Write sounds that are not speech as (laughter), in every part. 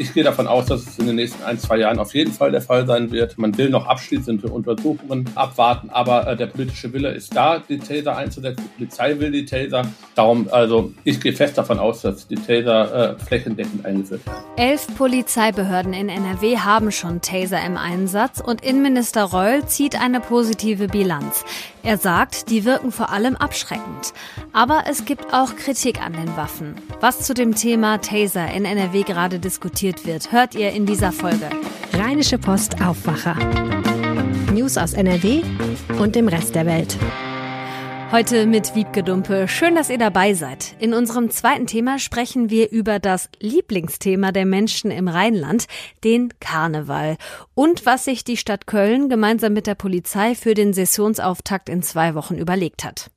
Ich gehe davon aus, dass es in den nächsten ein, zwei Jahren auf jeden Fall der Fall sein wird. Man will noch abschließende Untersuchungen abwarten, aber äh, der politische Wille ist da, die Taser einzusetzen. Die Polizei will die Taser. Darum, also ich gehe fest davon aus, dass die Taser äh, flächendeckend eingeführt werden. Elf Polizeibehörden in NRW haben schon Taser im Einsatz und Innenminister Reul zieht eine positive Bilanz. Er sagt, die wirken vor allem abschreckend. Aber es gibt auch Kritik an den Waffen. Was zu dem Thema Taser in NRW gerade diskutiert wird, hört ihr in dieser Folge. Rheinische Post Aufwacher. News aus NRW und dem Rest der Welt. Heute mit Wiebgedumpe. Schön, dass ihr dabei seid. In unserem zweiten Thema sprechen wir über das Lieblingsthema der Menschen im Rheinland, den Karneval. Und was sich die Stadt Köln gemeinsam mit der Polizei für den Sessionsauftakt in zwei Wochen überlegt hat.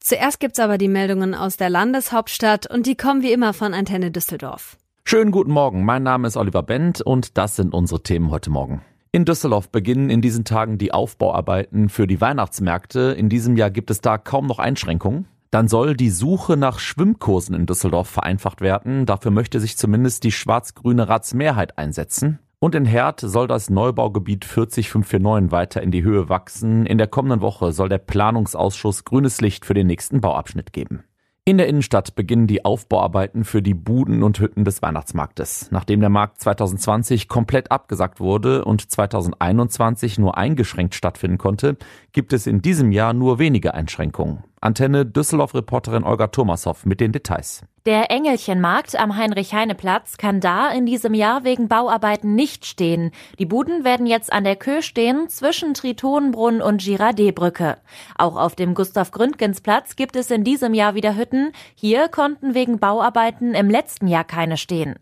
Zuerst gibt's aber die Meldungen aus der Landeshauptstadt und die kommen wie immer von Antenne Düsseldorf. Schönen guten Morgen, mein Name ist Oliver Bent und das sind unsere Themen heute Morgen. In Düsseldorf beginnen in diesen Tagen die Aufbauarbeiten für die Weihnachtsmärkte. In diesem Jahr gibt es da kaum noch Einschränkungen. Dann soll die Suche nach Schwimmkursen in Düsseldorf vereinfacht werden. Dafür möchte sich zumindest die schwarz-grüne Ratsmehrheit einsetzen. Und in Herd soll das Neubaugebiet 40549 weiter in die Höhe wachsen. In der kommenden Woche soll der Planungsausschuss grünes Licht für den nächsten Bauabschnitt geben. In der Innenstadt beginnen die Aufbauarbeiten für die Buden und Hütten des Weihnachtsmarktes. Nachdem der Markt 2020 komplett abgesagt wurde und 2021 nur eingeschränkt stattfinden konnte, gibt es in diesem Jahr nur wenige Einschränkungen. Antenne Düsseldorf-Reporterin Olga Thomashoff mit den Details. Der Engelchenmarkt am Heinrich-Heine-Platz kann da in diesem Jahr wegen Bauarbeiten nicht stehen. Die Buden werden jetzt an der Kö stehen, zwischen Tritonenbrunn und Girardet-Brücke. Auch auf dem Gustav-Gründgens-Platz gibt es in diesem Jahr wieder Hütten. Hier konnten wegen Bauarbeiten im letzten Jahr keine stehen.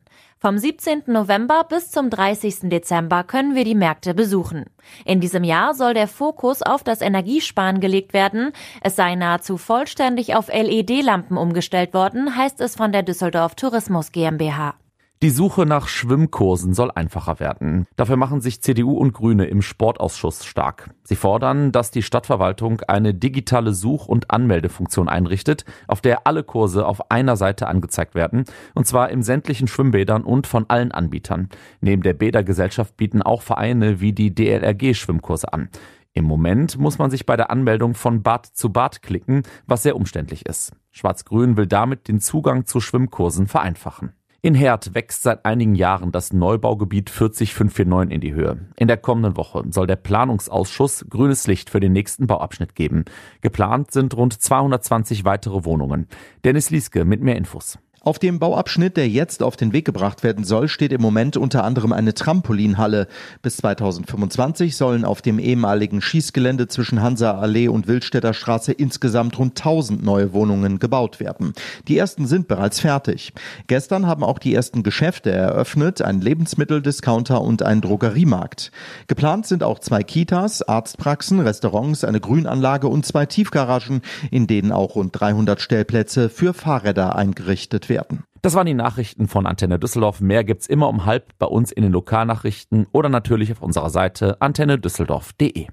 Vom 17. November bis zum 30. Dezember können wir die Märkte besuchen. In diesem Jahr soll der Fokus auf das Energiesparen gelegt werden. Es sei nahezu vollständig auf LED-Lampen umgestellt worden, heißt es von der Düsseldorf Tourismus GmbH. Die Suche nach Schwimmkursen soll einfacher werden. Dafür machen sich CDU und Grüne im Sportausschuss stark. Sie fordern, dass die Stadtverwaltung eine digitale Such- und Anmeldefunktion einrichtet, auf der alle Kurse auf einer Seite angezeigt werden, und zwar in sämtlichen Schwimmbädern und von allen Anbietern. Neben der Bädergesellschaft bieten auch Vereine wie die DLRG Schwimmkurse an. Im Moment muss man sich bei der Anmeldung von Bad zu Bad klicken, was sehr umständlich ist. Schwarz-Grün will damit den Zugang zu Schwimmkursen vereinfachen. In Herd wächst seit einigen Jahren das Neubaugebiet 40549 in die Höhe. In der kommenden Woche soll der Planungsausschuss grünes Licht für den nächsten Bauabschnitt geben. Geplant sind rund 220 weitere Wohnungen. Dennis Lieske mit mehr Infos. Auf dem Bauabschnitt, der jetzt auf den Weg gebracht werden soll, steht im Moment unter anderem eine Trampolinhalle. Bis 2025 sollen auf dem ehemaligen Schießgelände zwischen Hansa Allee und Wildstädter Straße insgesamt rund 1000 neue Wohnungen gebaut werden. Die ersten sind bereits fertig. Gestern haben auch die ersten Geschäfte eröffnet, ein Lebensmitteldiscounter und ein Drogeriemarkt. Geplant sind auch zwei Kitas, Arztpraxen, Restaurants, eine Grünanlage und zwei Tiefgaragen, in denen auch rund 300 Stellplätze für Fahrräder eingerichtet werden werden. Das waren die Nachrichten von Antenne Düsseldorf. Mehr gibt's immer um halb bei uns in den Lokalnachrichten oder natürlich auf unserer Seite antennedüsseldorf.de.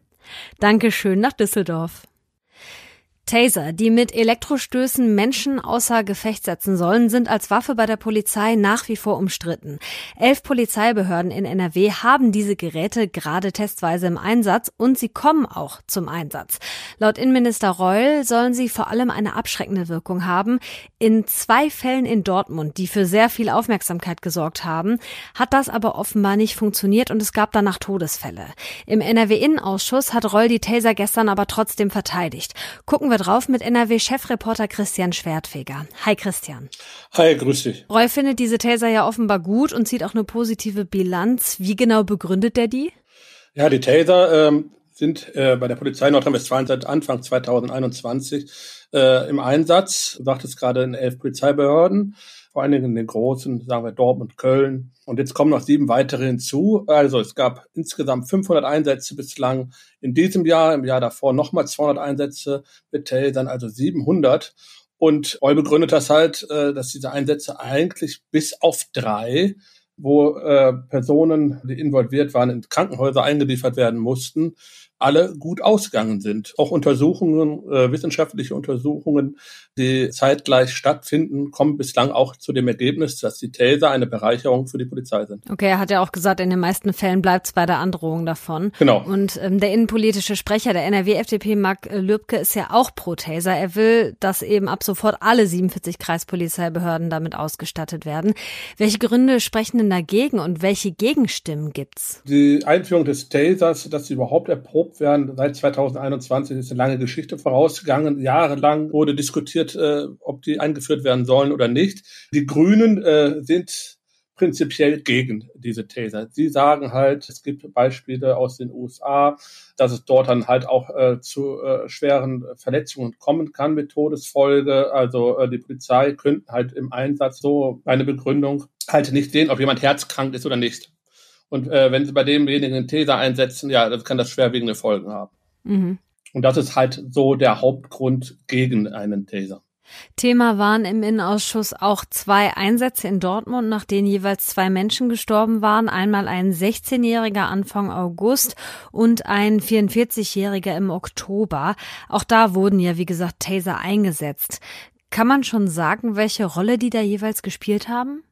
Dankeschön nach Düsseldorf. Taser, die mit Elektrostößen Menschen außer Gefecht setzen sollen, sind als Waffe bei der Polizei nach wie vor umstritten. Elf Polizeibehörden in NRW haben diese Geräte gerade testweise im Einsatz und sie kommen auch zum Einsatz. Laut Innenminister Reul sollen sie vor allem eine abschreckende Wirkung haben. In zwei Fällen in Dortmund, die für sehr viel Aufmerksamkeit gesorgt haben, hat das aber offenbar nicht funktioniert und es gab danach Todesfälle. Im NRW-Innenausschuss hat Reul die Taser gestern aber trotzdem verteidigt. Gucken wir drauf mit NRW-Chefreporter Christian Schwertfeger. Hi Christian. Hi, grüß dich. Roy findet diese Taser ja offenbar gut und zieht auch eine positive Bilanz. Wie genau begründet der die? Ja, die Taser ähm, sind äh, bei der Polizei Nordrhein-Westfalen seit Anfang 2021 äh, im Einsatz. Du sagtest gerade in elf Polizeibehörden vor allen Dingen in den großen, sagen wir Dortmund, Köln. Und jetzt kommen noch sieben weitere hinzu. Also es gab insgesamt 500 Einsätze bislang in diesem Jahr, im Jahr davor nochmal 200 Einsätze mit Tasern, also 700. Und Eu begründet das halt, äh, dass diese Einsätze eigentlich bis auf drei wo äh, Personen, die involviert waren, in Krankenhäuser eingeliefert werden mussten, alle gut ausgegangen sind. Auch Untersuchungen, äh, wissenschaftliche Untersuchungen, die zeitgleich stattfinden, kommen bislang auch zu dem Ergebnis, dass die Taser eine Bereicherung für die Polizei sind. Okay, er hat ja auch gesagt, in den meisten Fällen bleibt es bei der Androhung davon. Genau. Und ähm, der innenpolitische Sprecher der NRW-FDP, Marc Lübke, ist ja auch pro Taser. Er will, dass eben ab sofort alle 47 Kreispolizeibehörden damit ausgestattet werden. Welche Gründe sprechen denn dagegen und welche Gegenstimmen gibt's? Die Einführung des Tasers, dass sie überhaupt erprobt werden, seit 2021 ist eine lange Geschichte vorausgegangen. Jahrelang wurde diskutiert, äh, ob die eingeführt werden sollen oder nicht. Die Grünen äh, sind prinzipiell gegen diese Taser. Sie sagen halt, es gibt Beispiele aus den USA, dass es dort dann halt auch äh, zu äh, schweren Verletzungen kommen kann mit Todesfolge. Also äh, die Polizei könnte halt im Einsatz so eine Begründung halt nicht sehen, ob jemand herzkrank ist oder nicht. Und äh, wenn sie bei demjenigen einen Taser einsetzen, ja, das kann das schwerwiegende Folgen haben. Mhm. Und das ist halt so der Hauptgrund gegen einen Taser. Thema waren im Innenausschuss auch zwei Einsätze in Dortmund, nach denen jeweils zwei Menschen gestorben waren. Einmal ein 16-Jähriger Anfang August und ein 44-Jähriger im Oktober. Auch da wurden ja, wie gesagt, Taser eingesetzt. Kann man schon sagen, welche Rolle die da jeweils gespielt haben?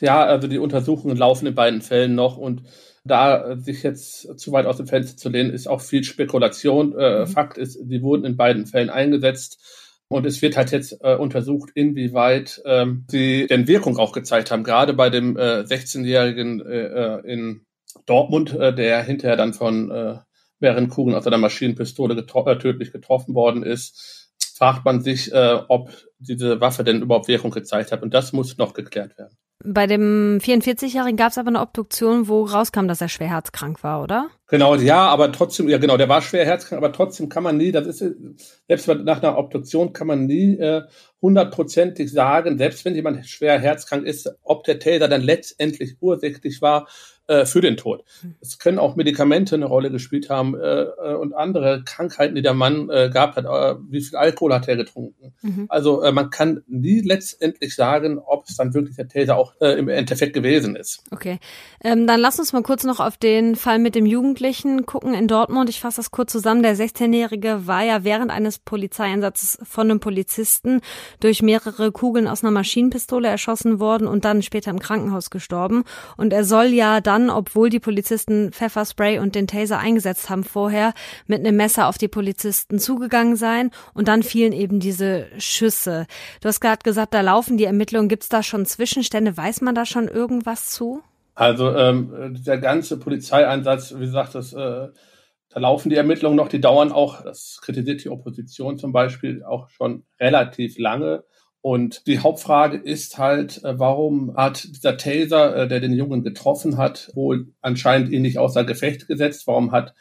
Ja, also die Untersuchungen laufen in beiden Fällen noch und da sich jetzt zu weit aus dem Fenster zu lehnen, ist auch viel Spekulation. Äh, mhm. Fakt ist, die wurden in beiden Fällen eingesetzt. Und es wird halt jetzt äh, untersucht, inwieweit ähm, sie denn Wirkung auch gezeigt haben. Gerade bei dem äh, 16-Jährigen äh, äh, in Dortmund, äh, der hinterher dann von äh, mehreren Kugeln aus einer Maschinenpistole getro äh, tödlich getroffen worden ist, fragt man sich, äh, ob diese Waffe denn überhaupt Wirkung gezeigt hat. Und das muss noch geklärt werden. Bei dem 44-Jährigen gab es aber eine Obduktion, wo rauskam, dass er schwer herzkrank war, oder? Genau, ja, aber trotzdem, ja genau, der war schwer herzkrank, aber trotzdem kann man nie, das ist, selbst nach einer Obduktion kann man nie äh, hundertprozentig sagen, selbst wenn jemand schwer herzkrank ist, ob der Täter dann letztendlich ursächlich war äh, für den Tod. Hm. Es können auch Medikamente eine Rolle gespielt haben äh, äh, und andere Krankheiten, die der Mann äh, gehabt hat. Wie viel Alkohol hat er getrunken? Mhm. Also äh, man kann nie letztendlich sagen, ob es dann wirklich der Täter auch im Endeffekt gewesen ist. Okay, ähm, dann lass uns mal kurz noch auf den Fall mit dem Jugendlichen gucken in Dortmund. Ich fasse das kurz zusammen. Der 16-Jährige war ja während eines Polizeieinsatzes von einem Polizisten durch mehrere Kugeln aus einer Maschinenpistole erschossen worden und dann später im Krankenhaus gestorben. Und er soll ja dann dann, obwohl die Polizisten Pfefferspray und den Taser eingesetzt haben vorher, mit einem Messer auf die Polizisten zugegangen sein und dann fielen eben diese Schüsse. Du hast gerade gesagt, da laufen die Ermittlungen. Gibt es da schon Zwischenstände? Weiß man da schon irgendwas zu? Also ähm, der ganze Polizeieinsatz, wie gesagt, das, äh, da laufen die Ermittlungen noch, die dauern auch, das kritisiert die Opposition zum Beispiel auch schon relativ lange. Und die Hauptfrage ist halt, äh, warum hat dieser Taser, äh, der den Jungen getroffen hat, wohl anscheinend ihn nicht außer Gefecht gesetzt? Warum hat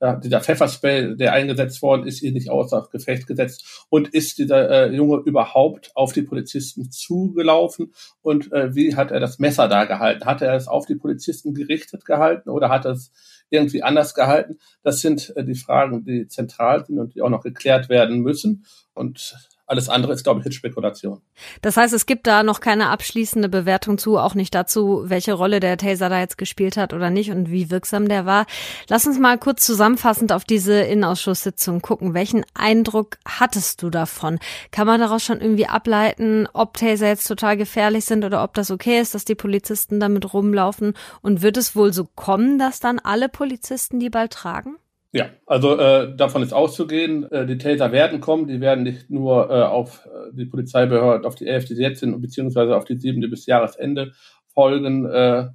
äh, dieser Pfefferspray, der eingesetzt worden ist, ihn nicht außer Gefecht gesetzt? Und ist dieser Junge überhaupt auf die Polizisten zugelaufen? Und wie hat er das Messer da gehalten? Hat er es auf die Polizisten gerichtet gehalten oder hat er es irgendwie anders gehalten? Das sind die Fragen, die zentral sind und die auch noch geklärt werden müssen. Und alles andere ist, glaube ich, Hitspekulation. Das heißt, es gibt da noch keine abschließende Bewertung zu, auch nicht dazu, welche Rolle der Taser da jetzt gespielt hat oder nicht und wie wirksam der war. Lass uns mal kurz zusammenfassend auf diese Innenausschusssitzung gucken. Welchen Eindruck hattest du davon? Kann man daraus schon irgendwie ableiten, ob Taser jetzt total gefährlich sind oder ob das okay ist, dass die Polizisten damit rumlaufen? Und wird es wohl so kommen, dass dann alle Polizisten die bald tragen? Ja, also äh, davon ist auszugehen, äh, die Taser werden kommen, die werden nicht nur äh, auf äh, die Polizeibehörden, auf die sind, beziehungsweise auf die sieben, die bis Jahresende folgen, äh,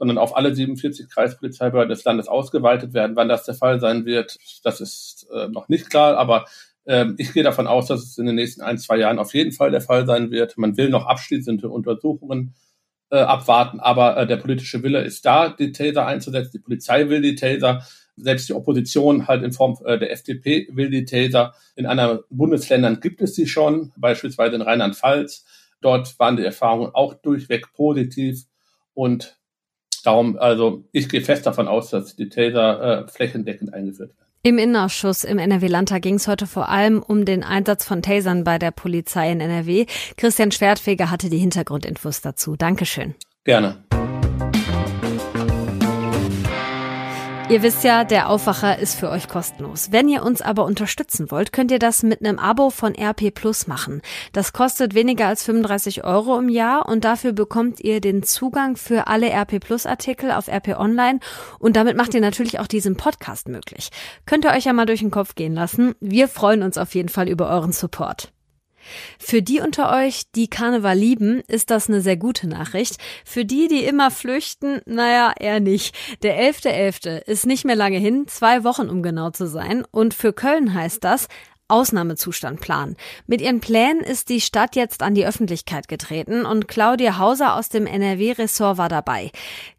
sondern auf alle 47 Kreispolizeibehörden des Landes ausgeweitet werden. Wann das der Fall sein wird, das ist äh, noch nicht klar, aber äh, ich gehe davon aus, dass es in den nächsten ein, zwei Jahren auf jeden Fall der Fall sein wird. Man will noch abschließende Untersuchungen äh, abwarten, aber äh, der politische Wille ist da, die Taser einzusetzen. Die Polizei will die Taser selbst die Opposition halt in Form äh, der FDP will die Taser. In anderen Bundesländern gibt es sie schon, beispielsweise in Rheinland-Pfalz. Dort waren die Erfahrungen auch durchweg positiv und darum, also ich gehe fest davon aus, dass die Taser äh, flächendeckend eingeführt werden. Im Innenausschuss im NRW-Landtag ging es heute vor allem um den Einsatz von Tasern bei der Polizei in NRW. Christian Schwertfeger hatte die Hintergrundinfos dazu. Dankeschön. Gerne. Ihr wisst ja, der Aufwacher ist für euch kostenlos. Wenn ihr uns aber unterstützen wollt, könnt ihr das mit einem Abo von RP Plus machen. Das kostet weniger als 35 Euro im Jahr und dafür bekommt ihr den Zugang für alle RP Plus Artikel auf RP Online und damit macht ihr natürlich auch diesen Podcast möglich. Könnt ihr euch ja mal durch den Kopf gehen lassen. Wir freuen uns auf jeden Fall über euren Support. Für die unter euch, die Karneval lieben, ist das eine sehr gute Nachricht. Für die, die immer flüchten, naja, eher nicht. Der 11.11. .11. ist nicht mehr lange hin, zwei Wochen um genau zu sein. Und für Köln heißt das, Ausnahmezustand planen. Mit ihren Plänen ist die Stadt jetzt an die Öffentlichkeit getreten und Claudia Hauser aus dem NRW-Ressort war dabei.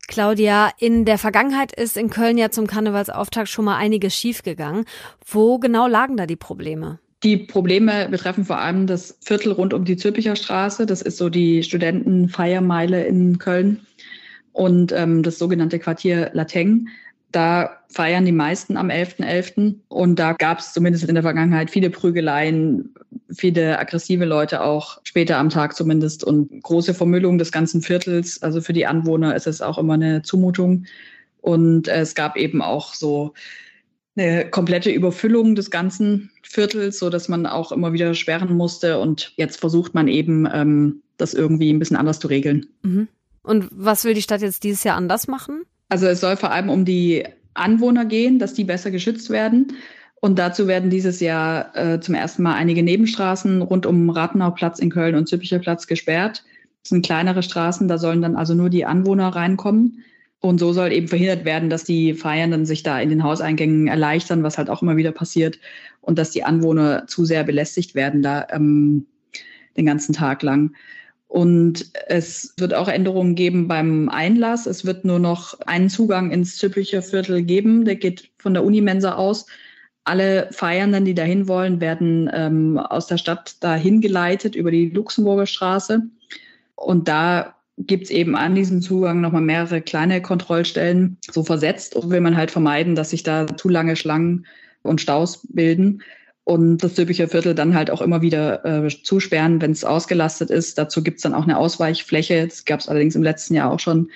Claudia, in der Vergangenheit ist in Köln ja zum Karnevalsauftakt schon mal einiges schiefgegangen. Wo genau lagen da die Probleme? Die Probleme betreffen vor allem das Viertel rund um die Zülpicher Straße. Das ist so die Studentenfeiermeile in Köln und ähm, das sogenannte Quartier Lateng. Da feiern die meisten am 11.11. .11. Und da gab es zumindest in der Vergangenheit viele Prügeleien, viele aggressive Leute auch, später am Tag zumindest, und große Vermüllung des ganzen Viertels. Also für die Anwohner ist es auch immer eine Zumutung. Und es gab eben auch so eine komplette Überfüllung des ganzen Viertels, so dass man auch immer wieder sperren musste. Und jetzt versucht man eben, ähm, das irgendwie ein bisschen anders zu regeln. Mhm. Und was will die Stadt jetzt dieses Jahr anders machen? Also es soll vor allem um die Anwohner gehen, dass die besser geschützt werden. Und dazu werden dieses Jahr äh, zum ersten Mal einige Nebenstraßen rund um Rathenauplatz in Köln und Züppicher Platz gesperrt. Das sind kleinere Straßen, da sollen dann also nur die Anwohner reinkommen. Und so soll eben verhindert werden, dass die Feiernden sich da in den Hauseingängen erleichtern, was halt auch immer wieder passiert, und dass die Anwohner zu sehr belästigt werden da ähm, den ganzen Tag lang. Und es wird auch Änderungen geben beim Einlass. Es wird nur noch einen Zugang ins Züppicher Viertel geben. Der geht von der Unimensa aus. Alle Feiernden, die dahin wollen, werden ähm, aus der Stadt dahin geleitet über die Luxemburger Straße. Und da gibt es eben an diesem Zugang nochmal mehrere kleine Kontrollstellen so versetzt und will man halt vermeiden, dass sich da zu lange Schlangen und Staus bilden und das Zülpicher Viertel dann halt auch immer wieder äh, zusperren, wenn es ausgelastet ist. Dazu gibt es dann auch eine Ausweichfläche. Das gab es allerdings im letzten Jahr auch schon,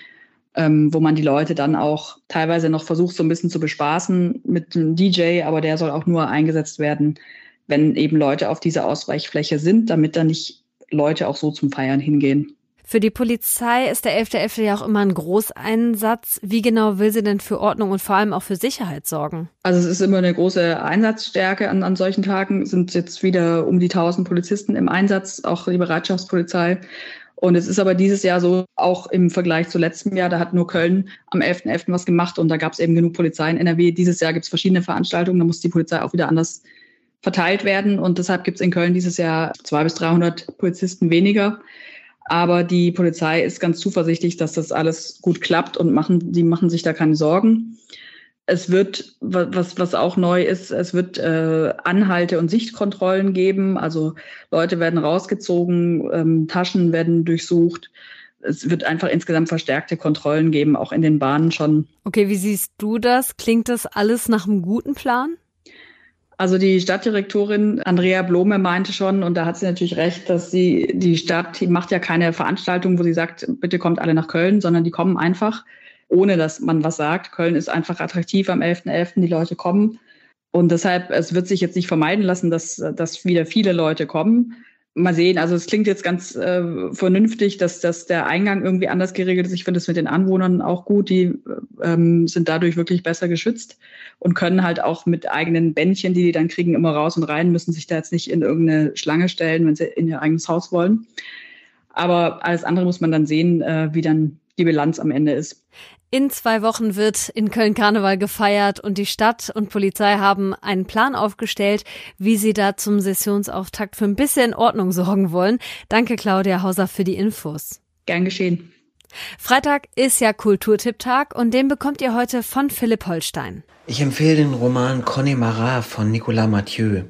ähm, wo man die Leute dann auch teilweise noch versucht, so ein bisschen zu bespaßen mit einem DJ, aber der soll auch nur eingesetzt werden, wenn eben Leute auf dieser Ausweichfläche sind, damit dann nicht Leute auch so zum Feiern hingehen. Für die Polizei ist der 11.11. .11. ja auch immer ein Großeinsatz. Wie genau will sie denn für Ordnung und vor allem auch für Sicherheit sorgen? Also es ist immer eine große Einsatzstärke an, an solchen Tagen. Es sind jetzt wieder um die 1000 Polizisten im Einsatz, auch die Bereitschaftspolizei. Und es ist aber dieses Jahr so, auch im Vergleich zu letztem Jahr, da hat nur Köln am 11.11. .11. was gemacht und da gab es eben genug Polizei in NRW. Dieses Jahr gibt es verschiedene Veranstaltungen, da muss die Polizei auch wieder anders verteilt werden und deshalb gibt es in Köln dieses Jahr 200 bis 300 Polizisten weniger. Aber die Polizei ist ganz zuversichtlich, dass das alles gut klappt und machen, die machen sich da keine Sorgen. Es wird, was, was auch neu ist, es wird äh, Anhalte- und Sichtkontrollen geben. Also Leute werden rausgezogen, ähm, Taschen werden durchsucht. Es wird einfach insgesamt verstärkte Kontrollen geben, auch in den Bahnen schon. Okay, wie siehst du das? Klingt das alles nach einem guten Plan? Also die Stadtdirektorin Andrea Blome meinte schon, und da hat sie natürlich recht, dass sie, die Stadt die macht ja keine Veranstaltung, wo sie sagt, bitte kommt alle nach Köln, sondern die kommen einfach, ohne dass man was sagt. Köln ist einfach attraktiv am 11.11., .11., die Leute kommen. Und deshalb, es wird sich jetzt nicht vermeiden lassen, dass, dass wieder viele Leute kommen mal sehen. Also es klingt jetzt ganz äh, vernünftig, dass, dass der Eingang irgendwie anders geregelt ist. Ich finde es mit den Anwohnern auch gut. Die ähm, sind dadurch wirklich besser geschützt und können halt auch mit eigenen Bändchen, die die dann kriegen, immer raus und rein, müssen sich da jetzt nicht in irgendeine Schlange stellen, wenn sie in ihr eigenes Haus wollen. Aber alles andere muss man dann sehen, äh, wie dann die Bilanz am Ende ist. In zwei Wochen wird in Köln Karneval gefeiert und die Stadt und Polizei haben einen Plan aufgestellt, wie sie da zum Sessionsauftakt für ein bisschen Ordnung sorgen wollen. Danke Claudia Hauser für die Infos. Gern geschehen. Freitag ist ja Kulturtipptag und den bekommt ihr heute von Philipp Holstein. Ich empfehle den Roman Connemara von Nicolas Mathieu.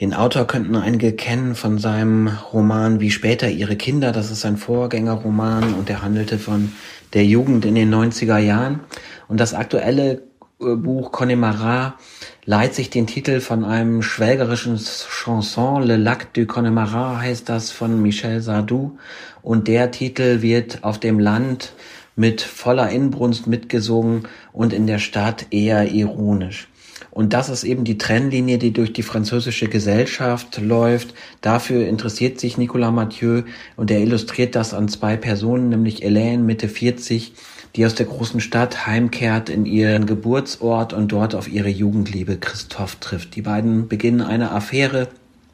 Den Autor könnten einige kennen von seinem Roman Wie später ihre Kinder. Das ist ein Vorgängerroman und der handelte von der Jugend in den 90er Jahren. Und das aktuelle Buch Connemara leiht sich den Titel von einem schwelgerischen Chanson, Le Lac du Connemara heißt das von Michel Sardou. Und der Titel wird auf dem Land mit voller Inbrunst mitgesungen und in der Stadt eher ironisch. Und das ist eben die Trennlinie, die durch die französische Gesellschaft läuft. Dafür interessiert sich Nicolas Mathieu und er illustriert das an zwei Personen, nämlich Hélène, Mitte 40, die aus der großen Stadt heimkehrt in ihren Geburtsort und dort auf ihre Jugendliebe Christoph trifft. Die beiden beginnen eine Affäre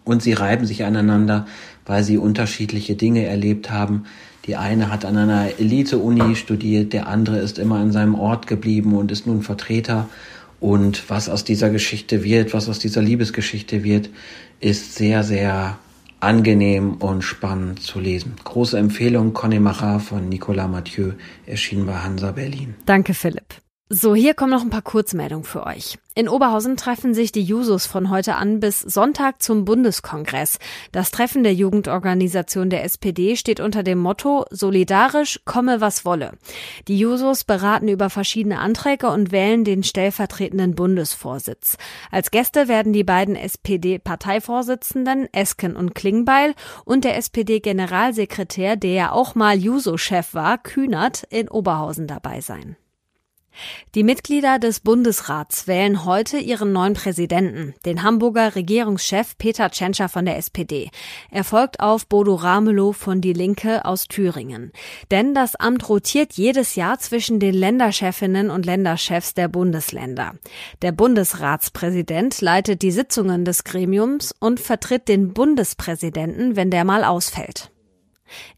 und sie reiben sich aneinander, weil sie unterschiedliche Dinge erlebt haben. Die eine hat an einer Elite-Uni studiert, der andere ist immer an seinem Ort geblieben und ist nun Vertreter. Und was aus dieser Geschichte wird, was aus dieser Liebesgeschichte wird, ist sehr, sehr angenehm und spannend zu lesen. Große Empfehlung, Connemara von Nicolas Mathieu, erschienen bei Hansa Berlin. Danke, Philipp. So, hier kommen noch ein paar Kurzmeldungen für euch. In Oberhausen treffen sich die Jusos von heute an bis Sonntag zum Bundeskongress. Das Treffen der Jugendorganisation der SPD steht unter dem Motto Solidarisch, komme was wolle. Die Jusos beraten über verschiedene Anträge und wählen den stellvertretenden Bundesvorsitz. Als Gäste werden die beiden SPD-Parteivorsitzenden Esken und Klingbeil und der SPD-Generalsekretär, der ja auch mal Juso-Chef war, Kühnert, in Oberhausen dabei sein. Die Mitglieder des Bundesrats wählen heute ihren neuen Präsidenten, den Hamburger Regierungschef Peter Tschentscher von der SPD. Er folgt auf Bodo Ramelow von Die Linke aus Thüringen. Denn das Amt rotiert jedes Jahr zwischen den Länderchefinnen und Länderchefs der Bundesländer. Der Bundesratspräsident leitet die Sitzungen des Gremiums und vertritt den Bundespräsidenten, wenn der mal ausfällt.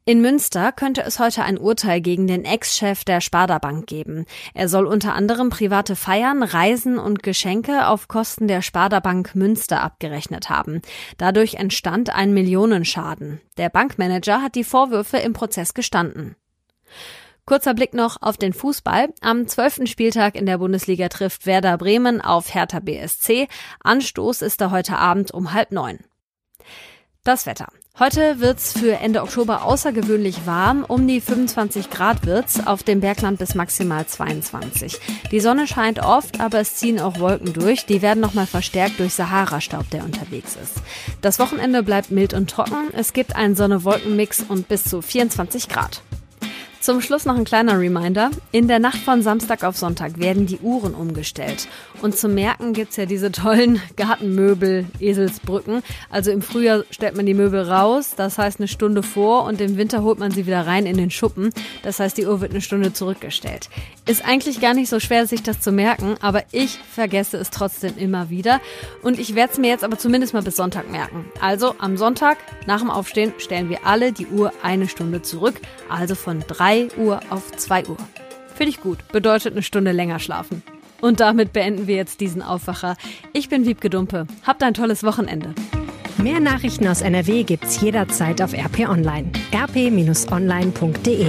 In Münster könnte es heute ein Urteil gegen den Ex-Chef der Sparda Bank geben. Er soll unter anderem private Feiern, Reisen und Geschenke auf Kosten der Sparda Bank Münster abgerechnet haben. Dadurch entstand ein Millionenschaden. Der Bankmanager hat die Vorwürfe im Prozess gestanden. Kurzer Blick noch auf den Fußball. Am zwölften Spieltag in der Bundesliga trifft Werder Bremen auf Hertha BSC. Anstoß ist da heute Abend um halb neun. Das Wetter. Heute wird's für Ende Oktober außergewöhnlich warm. Um die 25 Grad wird's, auf dem Bergland bis maximal 22. Die Sonne scheint oft, aber es ziehen auch Wolken durch. Die werden nochmal verstärkt durch Sahara-Staub, der unterwegs ist. Das Wochenende bleibt mild und trocken. Es gibt einen Sonne-Wolken-Mix und bis zu 24 Grad. Zum Schluss noch ein kleiner Reminder. In der Nacht von Samstag auf Sonntag werden die Uhren umgestellt. Und zum Merken gibt's ja diese tollen (laughs) Gartenmöbel, Eselsbrücken. Also im Frühjahr stellt man die Möbel raus, das heißt eine Stunde vor und im Winter holt man sie wieder rein in den Schuppen. Das heißt, die Uhr wird eine Stunde zurückgestellt. Ist eigentlich gar nicht so schwer, sich das zu merken, aber ich vergesse es trotzdem immer wieder. Und ich werde es mir jetzt aber zumindest mal bis Sonntag merken. Also am Sonntag nach dem Aufstehen stellen wir alle die Uhr eine Stunde zurück. Also von drei 3 Uhr auf 2 Uhr. Finde ich gut, bedeutet eine Stunde länger schlafen. Und damit beenden wir jetzt diesen Aufwacher. Ich bin Wiebke Dumpe. Habt ein tolles Wochenende. Mehr Nachrichten aus NRW gibt's jederzeit auf RP Online. rp-online.de